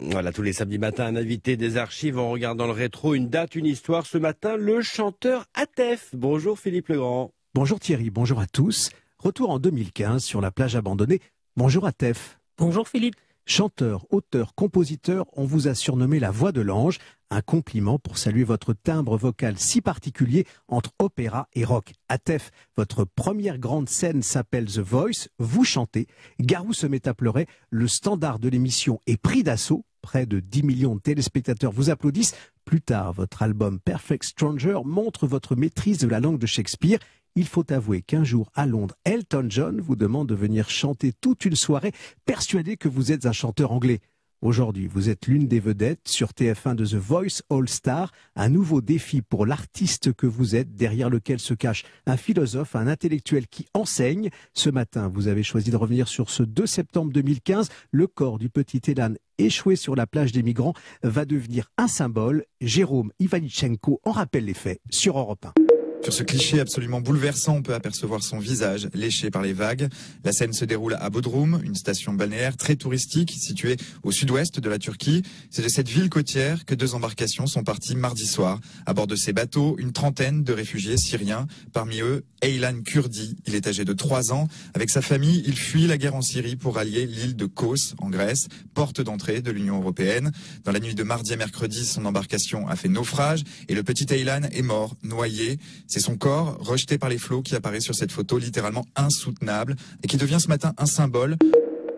Voilà, tous les samedis matins, un invité des archives en regardant le rétro, une date, une histoire. Ce matin, le chanteur Atef. Bonjour Philippe Legrand. Bonjour Thierry, bonjour à tous. Retour en 2015 sur la plage abandonnée. Bonjour Atef. Bonjour Philippe. Chanteur, auteur, compositeur, on vous a surnommé la voix de l'ange, un compliment pour saluer votre timbre vocal si particulier entre opéra et rock. Atef, votre première grande scène s'appelle The Voice, vous chantez, Garou se met à pleurer, le standard de l'émission est pris d'assaut, près de 10 millions de téléspectateurs vous applaudissent. Plus tard, votre album Perfect Stranger montre votre maîtrise de la langue de Shakespeare il faut avouer qu'un jour à Londres, Elton John vous demande de venir chanter toute une soirée, persuadé que vous êtes un chanteur anglais. Aujourd'hui, vous êtes l'une des vedettes sur TF1 de The Voice All Star, un nouveau défi pour l'artiste que vous êtes, derrière lequel se cache un philosophe, un intellectuel qui enseigne. Ce matin, vous avez choisi de revenir sur ce 2 septembre 2015. Le corps du petit Elan échoué sur la plage des migrants va devenir un symbole. Jérôme Ivanichenko en rappelle les faits sur Europe 1. Sur ce cliché absolument bouleversant, on peut apercevoir son visage léché par les vagues. La scène se déroule à Bodrum, une station balnéaire très touristique située au sud-ouest de la Turquie. C'est de cette ville côtière que deux embarcations sont parties mardi soir. À bord de ces bateaux, une trentaine de réfugiés syriens. Parmi eux, Eylan Kurdi. Il est âgé de 3 ans. Avec sa famille, il fuit la guerre en Syrie pour allier l'île de Kos, en Grèce, porte d'entrée de l'Union européenne. Dans la nuit de mardi à mercredi, son embarcation a fait naufrage et le petit Eylan est mort, noyé. C'est son corps, rejeté par les flots, qui apparaît sur cette photo littéralement insoutenable et qui devient ce matin un symbole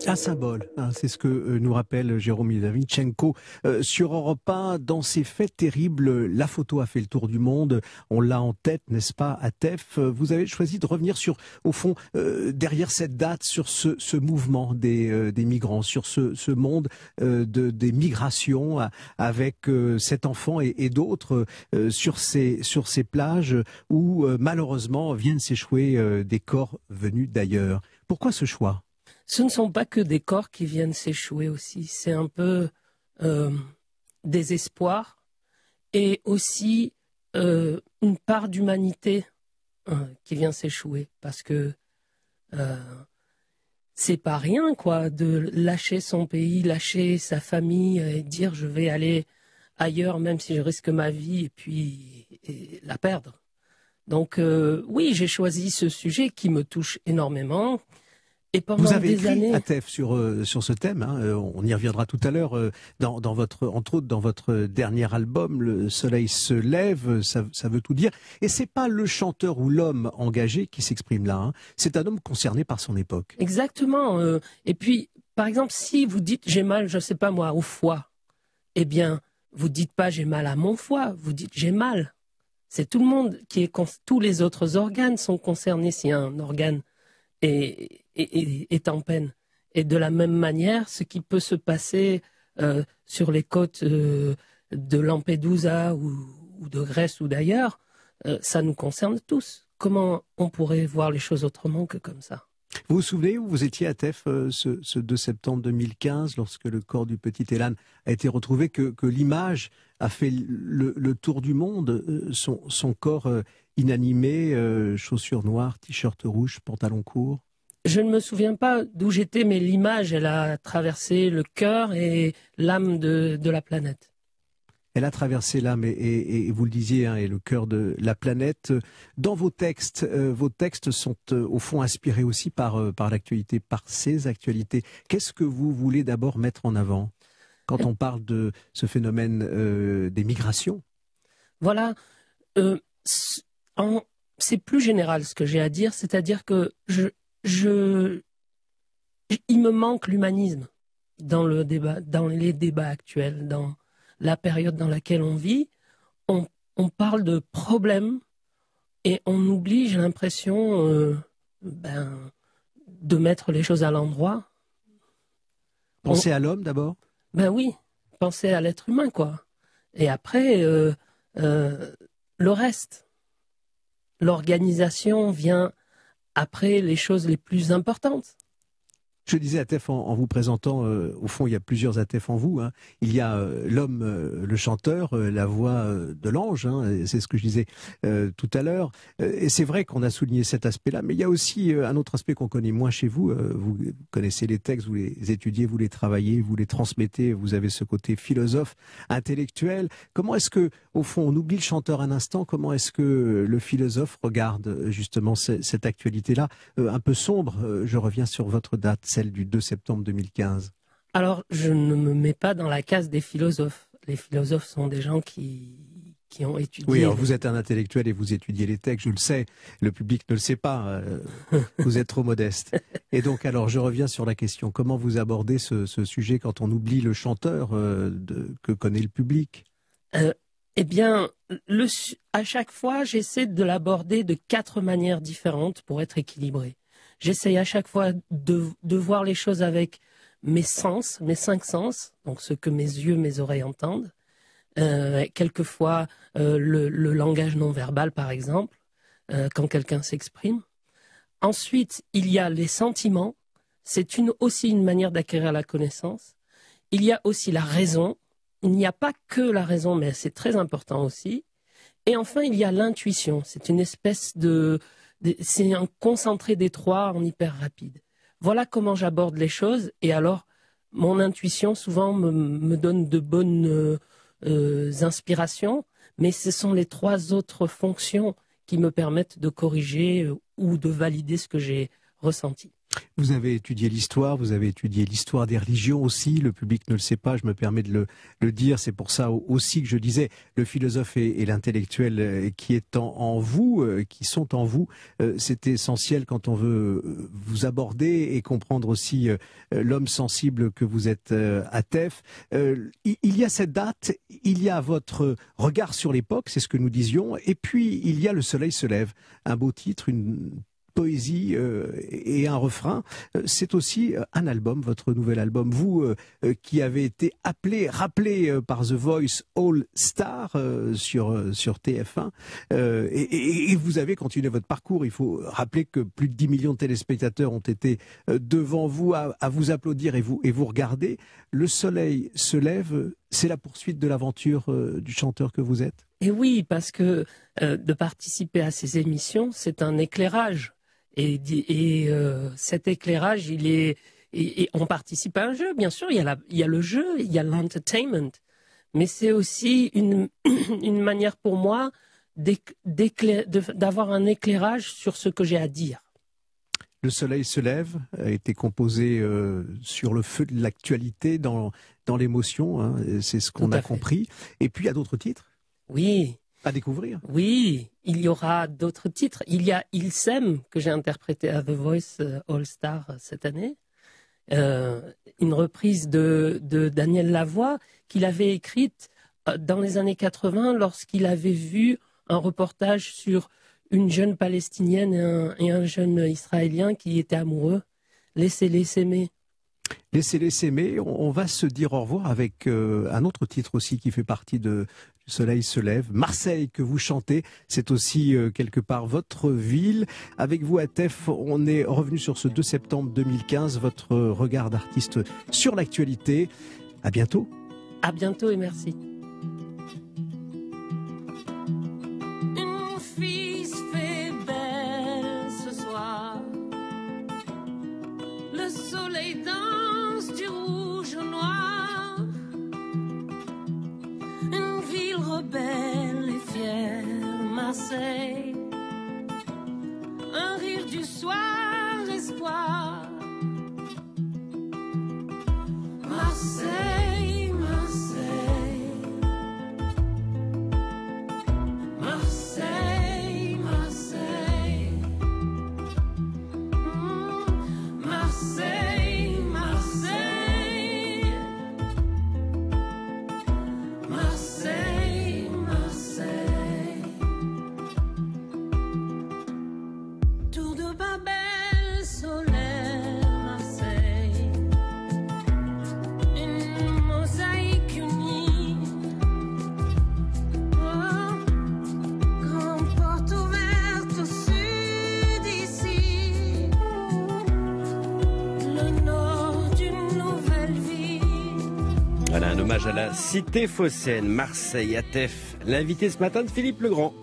un symbole, hein, c'est ce que euh, nous rappelle Jérôme Ivanichenko euh, sur Europe 1. Dans ces faits terribles, la photo a fait le tour du monde. On l'a en tête, n'est-ce pas, à TEF? Vous avez choisi de revenir sur, au fond, euh, derrière cette date, sur ce, ce mouvement des, des, migrants, sur ce, ce monde de, des migrations, avec cet enfant et, et d'autres sur ces sur ces plages où malheureusement viennent s'échouer des corps venus d'ailleurs. Pourquoi ce choix? Ce ne sont pas que des corps qui viennent s'échouer aussi, c'est un peu euh, désespoir et aussi euh, une part d'humanité euh, qui vient s'échouer parce que euh, c'est pas rien quoi de lâcher son pays, lâcher sa famille et dire je vais aller ailleurs même si je risque ma vie et puis la perdre. Donc oui, j'ai choisi ce sujet qui me touche énormément vous avez écrit à TEF sur euh, sur ce thème. Hein, euh, on y reviendra tout à l'heure. Euh, dans, dans, votre entre autres dans votre dernier album, Le Soleil se lève, ça, ça veut tout dire. Et c'est pas le chanteur ou l'homme engagé qui s'exprime là. Hein. C'est un homme concerné par son époque. Exactement. et puis, par exemple, si vous dites j'ai mal, je sais pas moi, au foie, eh bien, vous dites pas j'ai mal à mon foie, vous dites j'ai mal. C'est tout le monde qui est tous les autres organes sont concernés si un organe est est, en peine. Et de la même manière, ce qui peut se passer euh, sur les côtes euh, de Lampedusa ou, de Grèce ou d'ailleurs, euh, ça nous concerne tous. Comment on pourrait voir les choses autrement que comme ça? Vous vous souvenez où vous étiez à TEF ce, 2 septembre 2015, lorsque le corps du petit Elan a été retrouvé, que, l'image a fait le, tour du monde, son, corps inanimé, chaussures noires, t-shirt rouge, pantalon court? Je ne me souviens pas d'où j'étais, mais l'image, elle a traversé le cœur et l'âme de, la planète. Elle a traversé l'âme et, vous le disiez, hein, et le cœur de la planète. Dans vos textes, euh, vos textes sont euh, au fond inspirés aussi par, euh, par l'actualité, par ces actualités. Qu'est-ce que vous voulez d'abord mettre en avant quand on parle de ce phénomène des migrations? Voilà. c'est plus général ce que j'ai à dire, c'est-à-dire que je, je, il me manque l'humanisme dans le débat, dans les débats actuels, dans la période dans laquelle on vit. On, on parle de problèmes et on oublie, j'ai l'impression, euh, ben, de mettre les choses à l'endroit. Penser à l'homme d'abord? Ben oui, penser à l'être humain, quoi. Et après, euh, euh, le reste. L'organisation vient après les choses les plus importantes. Je disais Atef en, vous présentant, euh, au fond, il y a plusieurs Atef en vous. Hein. Il y a euh, l'homme, euh, le chanteur, la voix de l'ange, hein, c'est ce que je disais tout à l'heure. et c'est vrai qu'on a souligné cet aspect-là, mais il y a aussi un autre aspect qu'on connaît moins chez vous. vous connaissez les textes, vous les étudiez, vous les travaillez, vous les transmettez, vous avez ce côté philosophe, intellectuel. Comment est-ce que, au fond, on oublie le chanteur un instant, comment est-ce que le philosophe regarde justement cette actualité-là, un peu sombre Je reviens sur votre date celle du 2 septembre 2015 Alors, je ne me mets pas dans la case des philosophes. Les philosophes sont des gens qui, qui ont étudié. Oui, alors vous êtes un intellectuel et vous étudiez les textes, je le sais. Le public ne le sait pas. Euh, vous êtes trop modeste. Et donc, alors, je reviens sur la question. Comment vous abordez ce, sujet quand on oublie le chanteur euh, de, que connaît le public? Euh, Eh bien, le, à chaque fois, j'essaie de l'aborder de quatre manières différentes pour être équilibré. J'essaye à chaque fois de, de, voir les choses avec mes sens, mes cinq sens, donc ce que mes yeux, mes oreilles entendent. Euh, quelquefois euh, le, le, langage non verbal, par exemple, euh, quand quelqu'un s'exprime. Ensuite, il y a les sentiments. C'est une, aussi une manière d'acquérir la connaissance. Il y a aussi la raison. Il n'y a pas que la raison, mais c'est très important aussi. Et enfin, il y a l'intuition. C'est une espèce de, c'est un concentré des trois en hyper rapide. Voilà comment j'aborde les choses. Et alors, mon intuition souvent me, donne de bonnes euh, euh, inspirations, mais ce sont les trois autres fonctions qui me permettent de corriger euh, ou de valider ce que j'ai ressenti. Vous avez étudié l'histoire, vous avez étudié l'histoire des religions aussi. Le public ne le sait pas, je me permets de le, dire. C'est pour ça aussi que je disais le philosophe et, l'intellectuel euh, qui est en, vous, euh, qui sont en vous, euh, c'est essentiel quand on veut vous aborder et comprendre aussi l'homme sensible que vous êtes à TEF. Il y a cette date, il y a votre regard sur l'époque, c'est ce que nous disions, et puis il y a Le Soleil se lève, un beau titre, une poésie euh, et un refrain. Euh, c'est aussi euh, un album, votre nouvel album. Vous qui avez été appelé, rappelé par The Voice All Star sur, sur TF1, et, vous avez continué votre parcours. Il faut rappeler que plus de 10 millions de téléspectateurs ont été devant vous à, vous applaudir et vous, et vous regarder. Le soleil se lève, c'est la poursuite de l'aventure du chanteur que vous êtes? Et oui, parce que de participer à ces émissions, c'est un éclairage. Et, euh, cet éclairage, il est, et, on participe à un jeu, bien sûr. Il y a, il y a le jeu, il y a l'entertainment, mais c'est aussi une, une manière pour moi d'avoir un éclairage sur ce que j'ai à dire. Le soleil se lève a été composé euh, sur le feu de l'actualité, dans, dans l'émotion, hein, c'est ce qu'on a compris. Et puis il y a d'autres titres? Oui, à découvrir. Oui, il y aura d'autres titres. Il y a Il s'aime que j'ai interprété à The Voice euh, All Star euh, cette année. Euh, une reprise de, Daniel Lavoie qu'il avait écrite dans les années 80 lorsqu'il avait vu un reportage sur une jeune palestinienne et un jeune israélien qui étaient amoureux. Laissez-les s'aimer. Laissez-les s'aimer. On, va se dire au revoir avec euh, un autre titre aussi qui fait partie de Le Soleil se lève. Marseille que vous chantez, c'est aussi euh, quelque part votre ville. Avec vous, Atef, on est revenu sur ce 2 septembre 2015, votre regard d'artiste sur l'actualité. À bientôt. À bientôt et merci. Hommage à la cité phocéenne, Marseille, Atef. L'invité ce matin de Philippe Legrand.